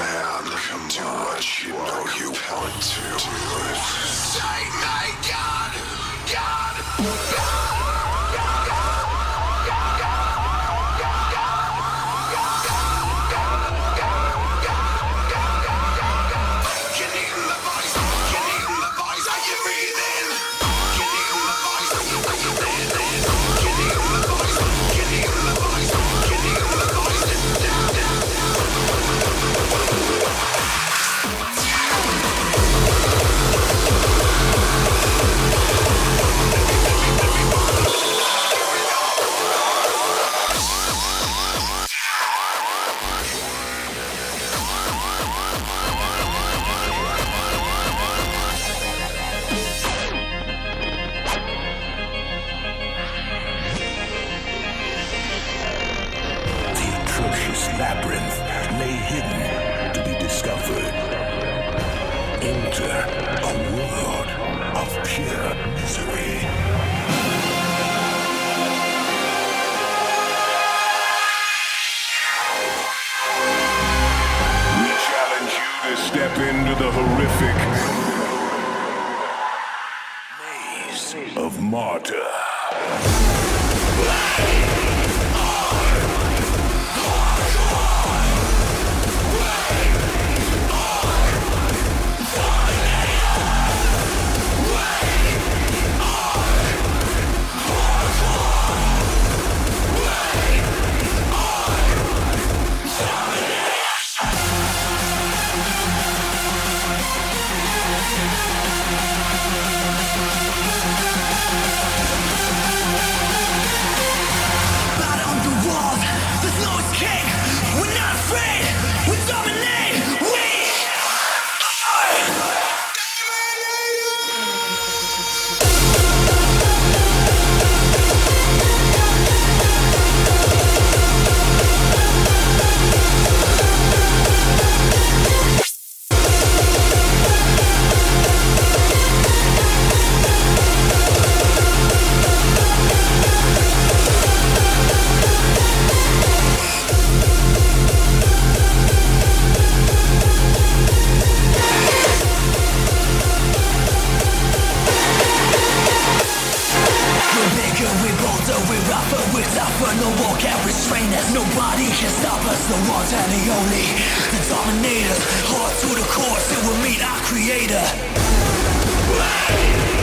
man, do what you know you want to. Say my God, God. martyr. we're rougher, we're no war can restrain us Nobody can stop us, the ones and the only The dominators, hard to the core till we meet our creator Wait!